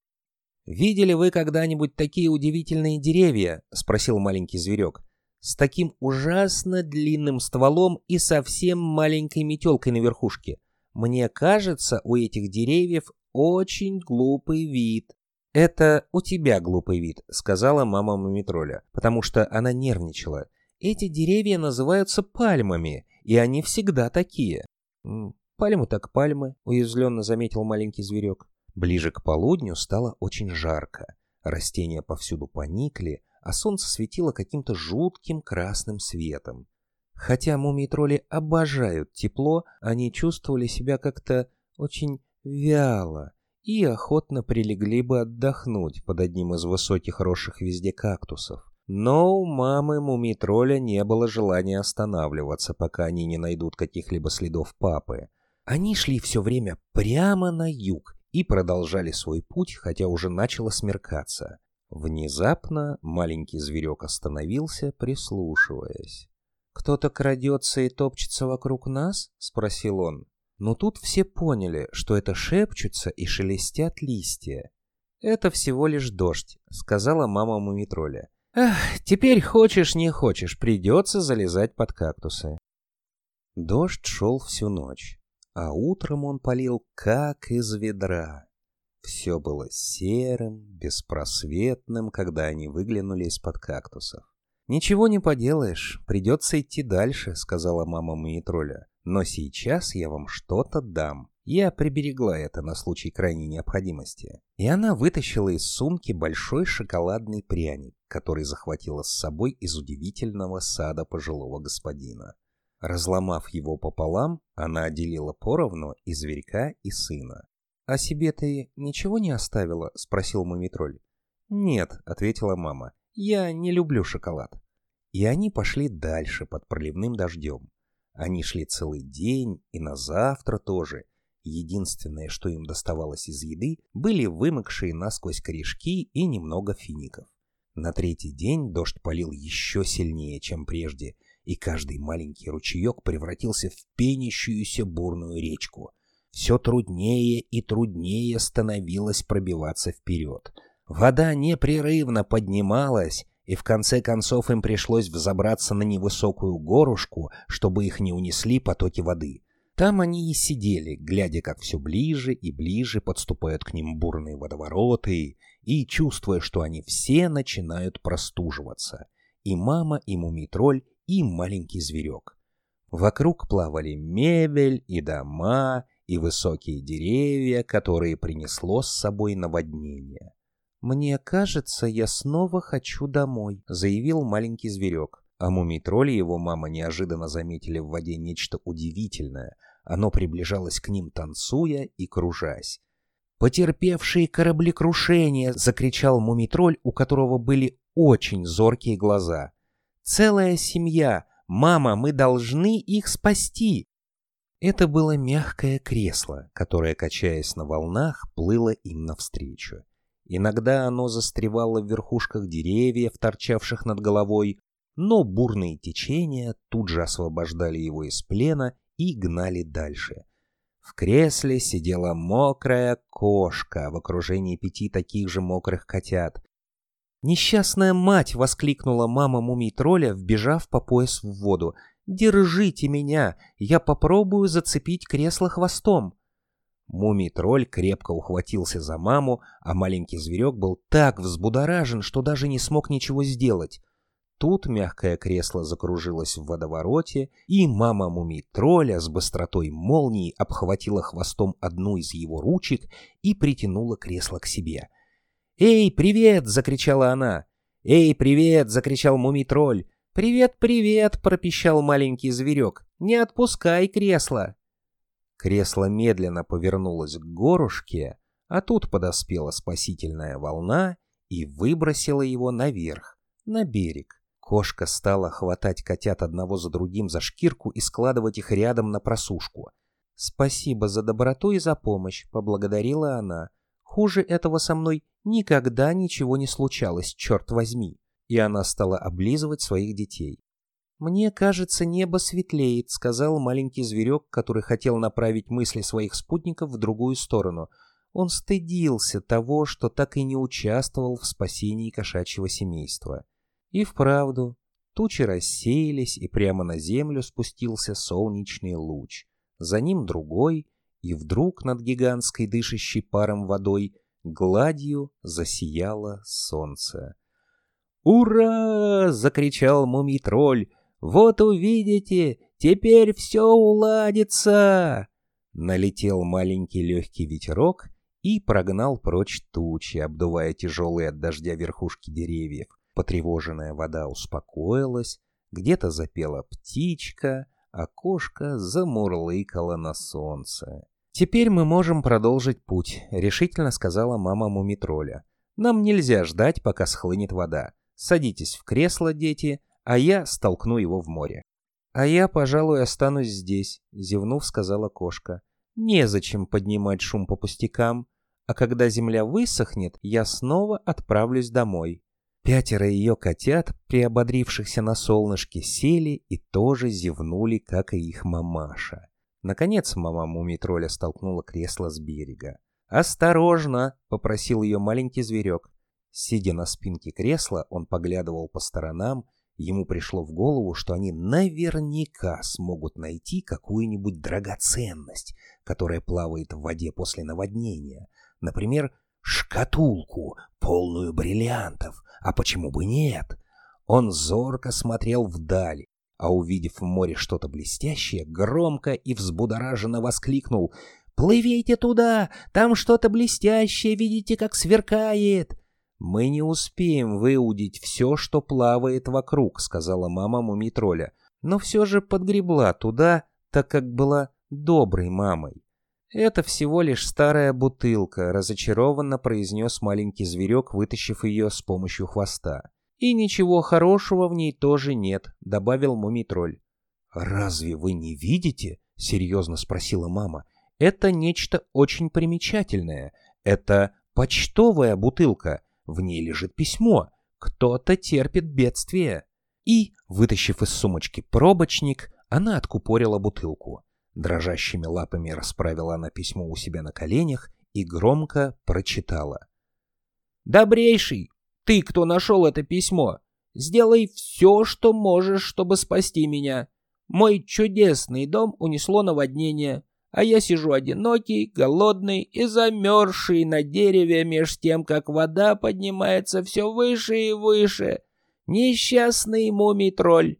«Видели вы когда-нибудь такие удивительные деревья?» — спросил маленький зверек с таким ужасно длинным стволом и совсем маленькой метелкой на верхушке. Мне кажется, у этих деревьев очень глупый вид. «Это у тебя глупый вид», — сказала мама Мумитроля, потому что она нервничала. «Эти деревья называются пальмами, и они всегда такие». «Пальмы так пальмы», — уязвленно заметил маленький зверек. Ближе к полудню стало очень жарко. Растения повсюду поникли, а солнце светило каким-то жутким красным светом. Хотя мумий-тролли обожают тепло, они чувствовали себя как-то очень вяло и охотно прилегли бы отдохнуть под одним из высоких росших везде кактусов. Но у мамы мумий-тролля не было желания останавливаться, пока они не найдут каких-либо следов папы. Они шли все время прямо на юг и продолжали свой путь, хотя уже начало смеркаться. Внезапно маленький зверек остановился, прислушиваясь. «Кто-то крадется и топчется вокруг нас?» — спросил он. Но тут все поняли, что это шепчутся и шелестят листья. «Это всего лишь дождь», — сказала мама Мумитроля. «Ах, теперь хочешь не хочешь, придется залезать под кактусы». Дождь шел всю ночь, а утром он полил как из ведра. Все было серым, беспросветным, когда они выглянули из-под кактусов. «Ничего не поделаешь, придется идти дальше», — сказала мама Мумитроля. «Но сейчас я вам что-то дам. Я приберегла это на случай крайней необходимости». И она вытащила из сумки большой шоколадный пряник, который захватила с собой из удивительного сада пожилого господина. Разломав его пополам, она отделила поровну и зверька, и сына. «А себе ты ничего не оставила?» — спросил Мумитроль. «Нет», — ответила мама. Я не люблю шоколад. И они пошли дальше под проливным дождем. Они шли целый день и на завтра тоже. Единственное, что им доставалось из еды, были вымокшие насквозь корешки и немного фиников. На третий день дождь полил еще сильнее, чем прежде, и каждый маленький ручеек превратился в пенящуюся бурную речку. Все труднее и труднее становилось пробиваться вперед — Вода непрерывно поднималась, и в конце концов им пришлось взобраться на невысокую горушку, чтобы их не унесли потоки воды. Там они и сидели, глядя, как все ближе и ближе подступают к ним бурные водовороты, и чувствуя, что они все начинают простуживаться. И мама, и мумитроль, и маленький зверек. Вокруг плавали мебель и дома, и высокие деревья, которые принесло с собой наводнение. «Мне кажется, я снова хочу домой», — заявил маленький зверек. А мумий-тролль и его мама неожиданно заметили в воде нечто удивительное. Оно приближалось к ним, танцуя и кружась. «Потерпевшие кораблекрушение!» — закричал мумий-тролль, у которого были очень зоркие глаза. «Целая семья! Мама, мы должны их спасти!» Это было мягкое кресло, которое, качаясь на волнах, плыло им навстречу. Иногда оно застревало в верхушках деревьев, торчавших над головой, но бурные течения тут же освобождали его из плена и гнали дальше. В кресле сидела мокрая кошка в окружении пяти таких же мокрых котят. «Несчастная мать!» — воскликнула мама мумий-тролля, вбежав по пояс в воду. «Держите меня! Я попробую зацепить кресло хвостом!» Мумий-тролль крепко ухватился за маму, а маленький зверек был так взбудоражен, что даже не смог ничего сделать. Тут мягкое кресло закружилось в водовороте, и мама мумий-тролля с быстротой молнии обхватила хвостом одну из его ручек и притянула кресло к себе. «Эй, привет!» — закричала она. «Эй, привет!» — закричал мумий-тролль. «Привет, привет!» — пропищал маленький зверек. «Не отпускай кресло!» Кресло медленно повернулось к горушке, а тут подоспела спасительная волна и выбросила его наверх, на берег. Кошка стала хватать котят одного за другим за шкирку и складывать их рядом на просушку. «Спасибо за доброту и за помощь», — поблагодарила она. «Хуже этого со мной никогда ничего не случалось, черт возьми». И она стала облизывать своих детей. «Мне кажется, небо светлеет», — сказал маленький зверек, который хотел направить мысли своих спутников в другую сторону. Он стыдился того, что так и не участвовал в спасении кошачьего семейства. И вправду, тучи рассеялись, и прямо на землю спустился солнечный луч. За ним другой, и вдруг над гигантской дышащей паром водой гладью засияло солнце. «Ура!» — закричал мумий-тролль. Вот увидите, теперь все уладится!» Налетел маленький легкий ветерок и прогнал прочь тучи, обдувая тяжелые от дождя верхушки деревьев. Потревоженная вода успокоилась, где-то запела птичка, а кошка замурлыкала на солнце. «Теперь мы можем продолжить путь», — решительно сказала мама Мумитроля. «Нам нельзя ждать, пока схлынет вода. Садитесь в кресло, дети, а я столкну его в море. «А я, пожалуй, останусь здесь», — зевнув, сказала кошка. Незачем поднимать шум по пустякам, а когда земля высохнет, я снова отправлюсь домой. Пятеро ее котят, приободрившихся на солнышке, сели и тоже зевнули, как и их мамаша. Наконец мама мумитроля столкнула кресло с берега. «Осторожно!» — попросил ее маленький зверек. Сидя на спинке кресла, он поглядывал по сторонам. Ему пришло в голову, что они наверняка смогут найти какую-нибудь драгоценность, которая плавает в воде после наводнения. Например, шкатулку, полную бриллиантов. А почему бы нет? Он зорко смотрел вдаль, а увидев в море что-то блестящее, громко и взбудораженно воскликнул «Плывите туда! Там что-то блестящее, видите, как сверкает!» «Мы не успеем выудить все, что плавает вокруг», — сказала мама мумитроля, но все же подгребла туда, так как была доброй мамой. «Это всего лишь старая бутылка», — разочарованно произнес маленький зверек, вытащив ее с помощью хвоста. «И ничего хорошего в ней тоже нет», — добавил мумитроль. «Разве вы не видите?» — серьезно спросила мама. «Это нечто очень примечательное. Это почтовая бутылка. В ней лежит письмо. Кто-то терпит бедствие. И, вытащив из сумочки пробочник, она откупорила бутылку. Дрожащими лапами расправила она письмо у себя на коленях и громко прочитала. «Добрейший, ты, кто нашел это письмо, сделай все, что можешь, чтобы спасти меня. Мой чудесный дом унесло наводнение а я сижу одинокий, голодный и замерзший на дереве меж тем, как вода поднимается все выше и выше. Несчастный мумий-тролль.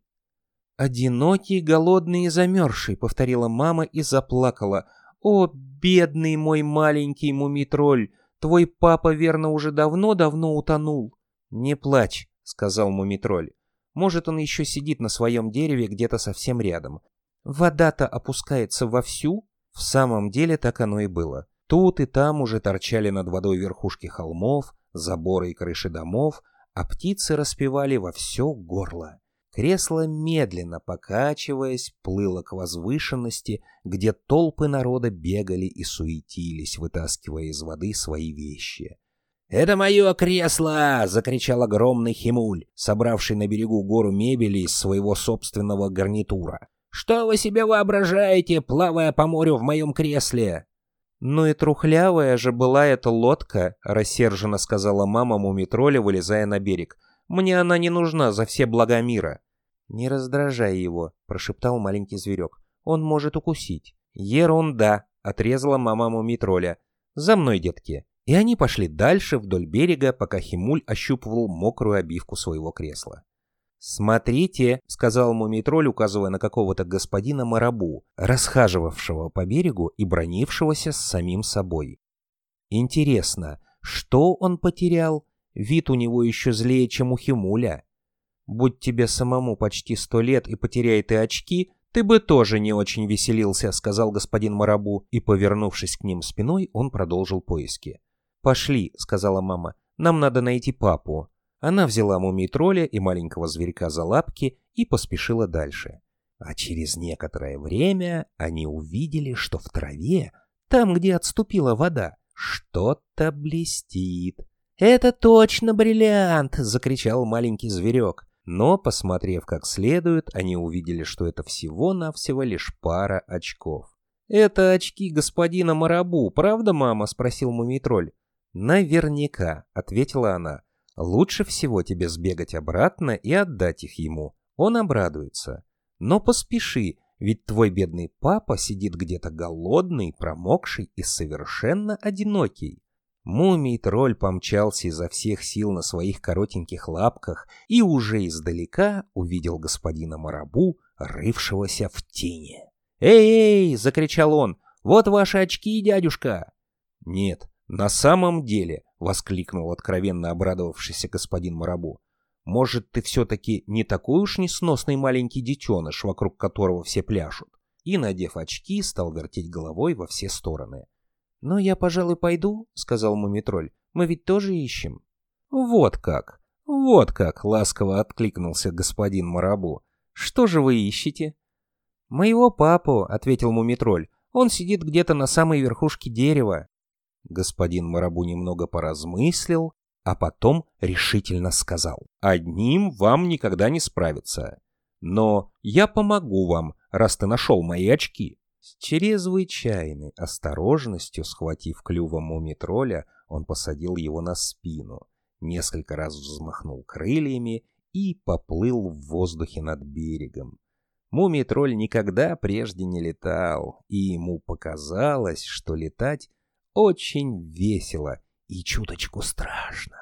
«Одинокий, голодный и замерзший», — повторила мама и заплакала. «О, бедный мой маленький мумий-тролль, твой папа, верно, уже давно-давно утонул». «Не плачь», — сказал мумий-тролль. «Может, он еще сидит на своем дереве где-то совсем рядом. Вода-то опускается вовсю, в самом деле так оно и было. Тут и там уже торчали над водой верхушки холмов, заборы и крыши домов, а птицы распевали во все горло. Кресло, медленно покачиваясь, плыло к возвышенности, где толпы народа бегали и суетились, вытаскивая из воды свои вещи. «Это мое кресло!» — закричал огромный химуль, собравший на берегу гору мебели из своего собственного гарнитура. Что вы себе воображаете, плавая по морю в моем кресле?» «Ну и трухлявая же была эта лодка», — рассерженно сказала мама мумитроля, вылезая на берег. «Мне она не нужна за все блага мира». «Не раздражай его», — прошептал маленький зверек. «Он может укусить». «Ерунда», — отрезала мама мумитроля. «За мной, детки». И они пошли дальше вдоль берега, пока Химуль ощупывал мокрую обивку своего кресла. «Смотрите», — сказал мумитроль, указывая на какого-то господина Марабу, расхаживавшего по берегу и бронившегося с самим собой. «Интересно, что он потерял? Вид у него еще злее, чем у Химуля. Будь тебе самому почти сто лет и потеряй ты очки, ты бы тоже не очень веселился», — сказал господин Марабу, и, повернувшись к ним спиной, он продолжил поиски. «Пошли», — сказала мама, — «нам надо найти папу». Она взяла мумий-тролля и маленького зверька за лапки и поспешила дальше. А через некоторое время они увидели, что в траве, там, где отступила вода, что-то блестит. «Это точно бриллиант!» — закричал маленький зверек. Но, посмотрев как следует, они увидели, что это всего-навсего лишь пара очков. «Это очки господина Марабу, правда, мама?» — спросил мумий-тролль. «Наверняка», — ответила она. Лучше всего тебе сбегать обратно и отдать их ему. Он обрадуется. Но поспеши, ведь твой бедный папа сидит где-то голодный, промокший и совершенно одинокий. Мумий-тролль помчался изо всех сил на своих коротеньких лапках и уже издалека увидел господина Марабу, рывшегося в тени. «Эй-эй!» — закричал он. «Вот ваши очки, дядюшка!» «Нет, на самом деле — воскликнул откровенно обрадовавшийся господин Марабу. «Может, ты все-таки не такой уж несносный маленький детеныш, вокруг которого все пляшут?» И, надев очки, стал вертеть головой во все стороны. «Но я, пожалуй, пойду», — сказал Мумитроль. «Мы ведь тоже ищем». «Вот как! Вот как!» — ласково откликнулся господин Марабу. «Что же вы ищете?» «Моего папу», — ответил Мумитроль. Он сидит где-то на самой верхушке дерева. Господин Марабу немного поразмыслил, а потом решительно сказал. «Одним вам никогда не справиться. Но я помогу вам, раз ты нашел мои очки». С чрезвычайной осторожностью, схватив клювом мумитроля, он посадил его на спину, несколько раз взмахнул крыльями и поплыл в воздухе над берегом. Мумий-тролль никогда прежде не летал, и ему показалось, что летать очень весело и чуточку страшно.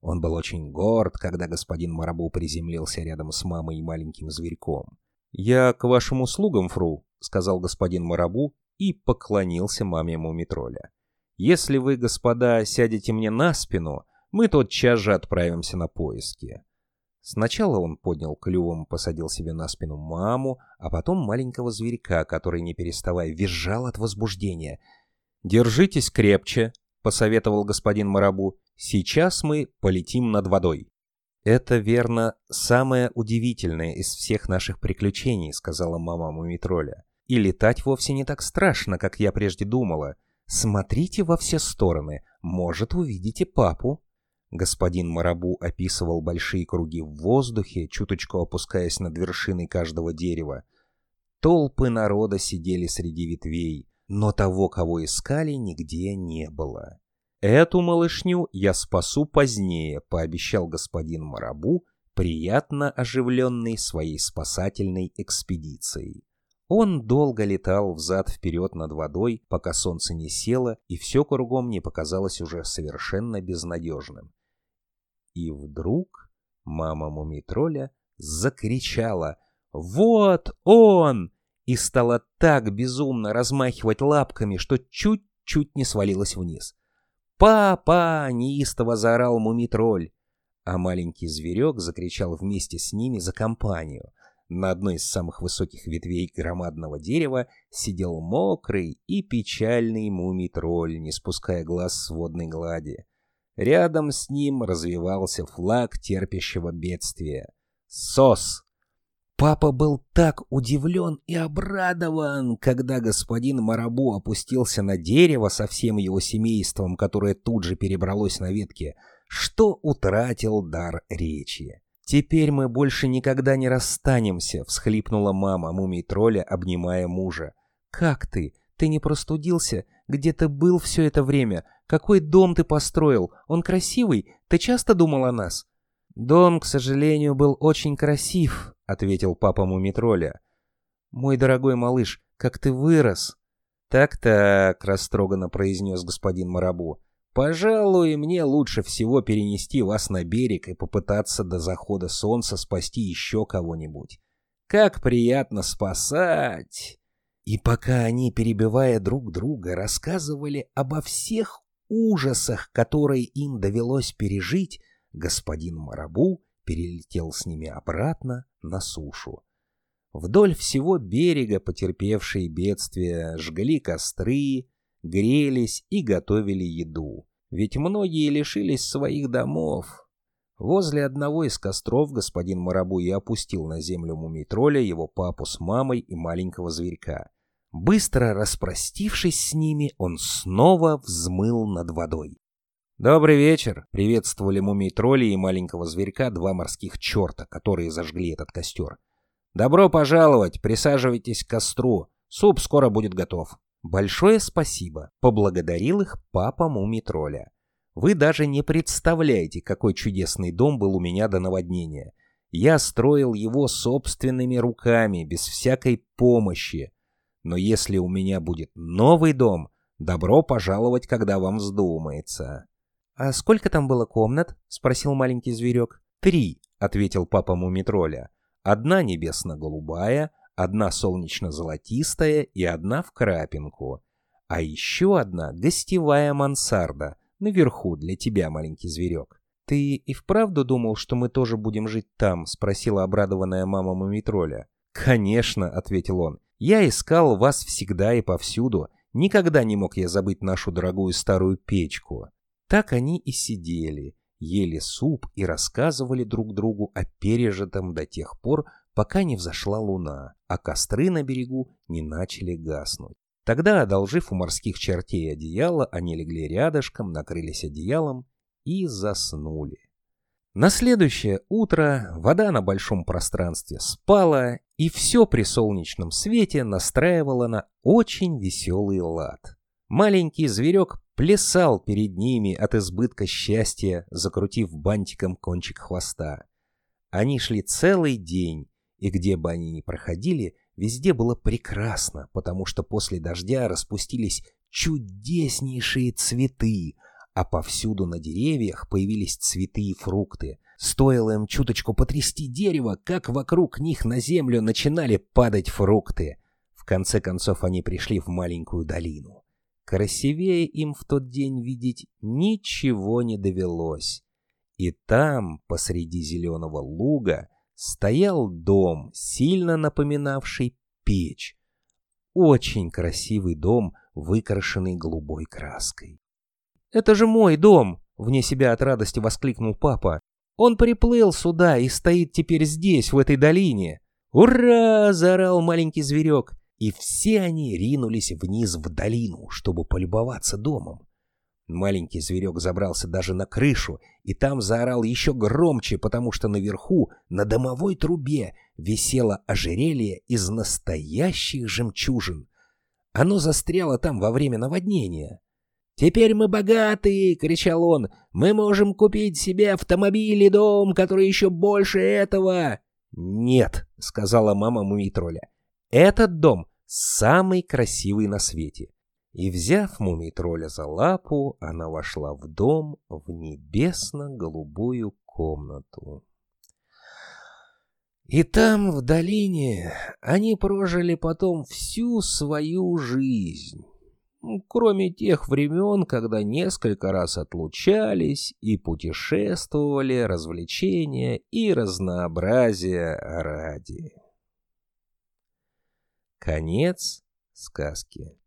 Он был очень горд, когда господин Марабу приземлился рядом с мамой и маленьким зверьком. «Я к вашим услугам, фру», — сказал господин Марабу и поклонился маме Мумитроля. «Если вы, господа, сядете мне на спину, мы тотчас же отправимся на поиски». Сначала он поднял клювом, посадил себе на спину маму, а потом маленького зверька, который, не переставая, визжал от возбуждения. «Держитесь крепче», — посоветовал господин Марабу. «Сейчас мы полетим над водой». «Это, верно, самое удивительное из всех наших приключений», — сказала мама Мумитроля. «И летать вовсе не так страшно, как я прежде думала. Смотрите во все стороны, может, увидите папу». Господин Марабу описывал большие круги в воздухе, чуточку опускаясь над вершиной каждого дерева. Толпы народа сидели среди ветвей, но того, кого искали, нигде не было. «Эту малышню я спасу позднее», — пообещал господин Марабу, приятно оживленный своей спасательной экспедицией. Он долго летал взад-вперед над водой, пока солнце не село, и все кругом не показалось уже совершенно безнадежным. И вдруг мама Мумитроля закричала «Вот он!» И стала так безумно размахивать лапками, что чуть-чуть не свалилась вниз. «Папа!» — неистово заорал мумитроль. А маленький зверек закричал вместе с ними за компанию. На одной из самых высоких ветвей громадного дерева сидел мокрый и печальный мумитроль, не спуская глаз с водной глади. Рядом с ним развивался флаг терпящего бедствия. СОС! Папа был так удивлен и обрадован, когда господин Марабу опустился на дерево со всем его семейством, которое тут же перебралось на ветке, что утратил дар речи. «Теперь мы больше никогда не расстанемся», — всхлипнула мама мумий-тролля, обнимая мужа. «Как ты? Ты не простудился? Где ты был все это время? Какой дом ты построил? Он красивый? Ты часто думал о нас?» «Дом, к сожалению, был очень красив», — ответил папа Мумитроля. «Мой дорогой малыш, как ты вырос!» «Так-так», — растроганно произнес господин Марабу. «Пожалуй, мне лучше всего перенести вас на берег и попытаться до захода солнца спасти еще кого-нибудь. Как приятно спасать!» И пока они, перебивая друг друга, рассказывали обо всех ужасах, которые им довелось пережить, господин Марабу перелетел с ними обратно на сушу. Вдоль всего берега потерпевшие бедствия жгли костры, грелись и готовили еду, ведь многие лишились своих домов. Возле одного из костров господин Марабу и опустил на землю мумитроля его папу с мамой и маленького зверька. Быстро распростившись с ними, он снова взмыл над водой. «Добрый вечер!» — приветствовали мумий тролли и маленького зверька два морских черта, которые зажгли этот костер. «Добро пожаловать! Присаживайтесь к костру. Суп скоро будет готов». «Большое спасибо!» — поблагодарил их папа мумий тролля. «Вы даже не представляете, какой чудесный дом был у меня до наводнения. Я строил его собственными руками, без всякой помощи. Но если у меня будет новый дом, добро пожаловать, когда вам вздумается». «А сколько там было комнат?» — спросил маленький зверек. «Три», — ответил папа Мумитроля. «Одна небесно-голубая, одна солнечно-золотистая и одна в крапинку. А еще одна гостевая мансарда, наверху для тебя, маленький зверек». «Ты и вправду думал, что мы тоже будем жить там?» — спросила обрадованная мама Мумитроля. «Конечно», — ответил он. «Я искал вас всегда и повсюду. Никогда не мог я забыть нашу дорогую старую печку». Так они и сидели, ели суп и рассказывали друг другу о пережитом до тех пор, пока не взошла луна, а костры на берегу не начали гаснуть. Тогда, одолжив у морских чертей одеяло, они легли рядышком, накрылись одеялом и заснули. На следующее утро вода на большом пространстве спала, и все при солнечном свете настраивало на очень веселый лад. Маленький зверек плясал перед ними от избытка счастья, закрутив бантиком кончик хвоста. Они шли целый день, и где бы они ни проходили, везде было прекрасно, потому что после дождя распустились чудеснейшие цветы, а повсюду на деревьях появились цветы и фрукты. Стоило им чуточку потрясти дерево, как вокруг них на землю начинали падать фрукты. В конце концов они пришли в маленькую долину. Красивее им в тот день видеть ничего не довелось. И там, посреди зеленого луга, стоял дом, сильно напоминавший печь. Очень красивый дом, выкрашенный голубой краской. «Это же мой дом!» — вне себя от радости воскликнул папа. «Он приплыл сюда и стоит теперь здесь, в этой долине!» «Ура!» — заорал маленький зверек. И все они ринулись вниз в долину, чтобы полюбоваться домом. Маленький зверек забрался даже на крышу, и там заорал еще громче, потому что наверху, на домовой трубе, висело ожерелье из настоящих жемчужин. Оно застряло там во время наводнения. «Теперь мы богатые!» — кричал он. «Мы можем купить себе автомобиль и дом, который еще больше этого!» «Нет!» — сказала мама Мумитроля. «Этот дом самый красивый на свете!» И, взяв Мумитроля за лапу, она вошла в дом в небесно-голубую комнату. И там, в долине, они прожили потом всю свою жизнь кроме тех времен, когда несколько раз отлучались и путешествовали развлечения и разнообразия ради. Конец сказки.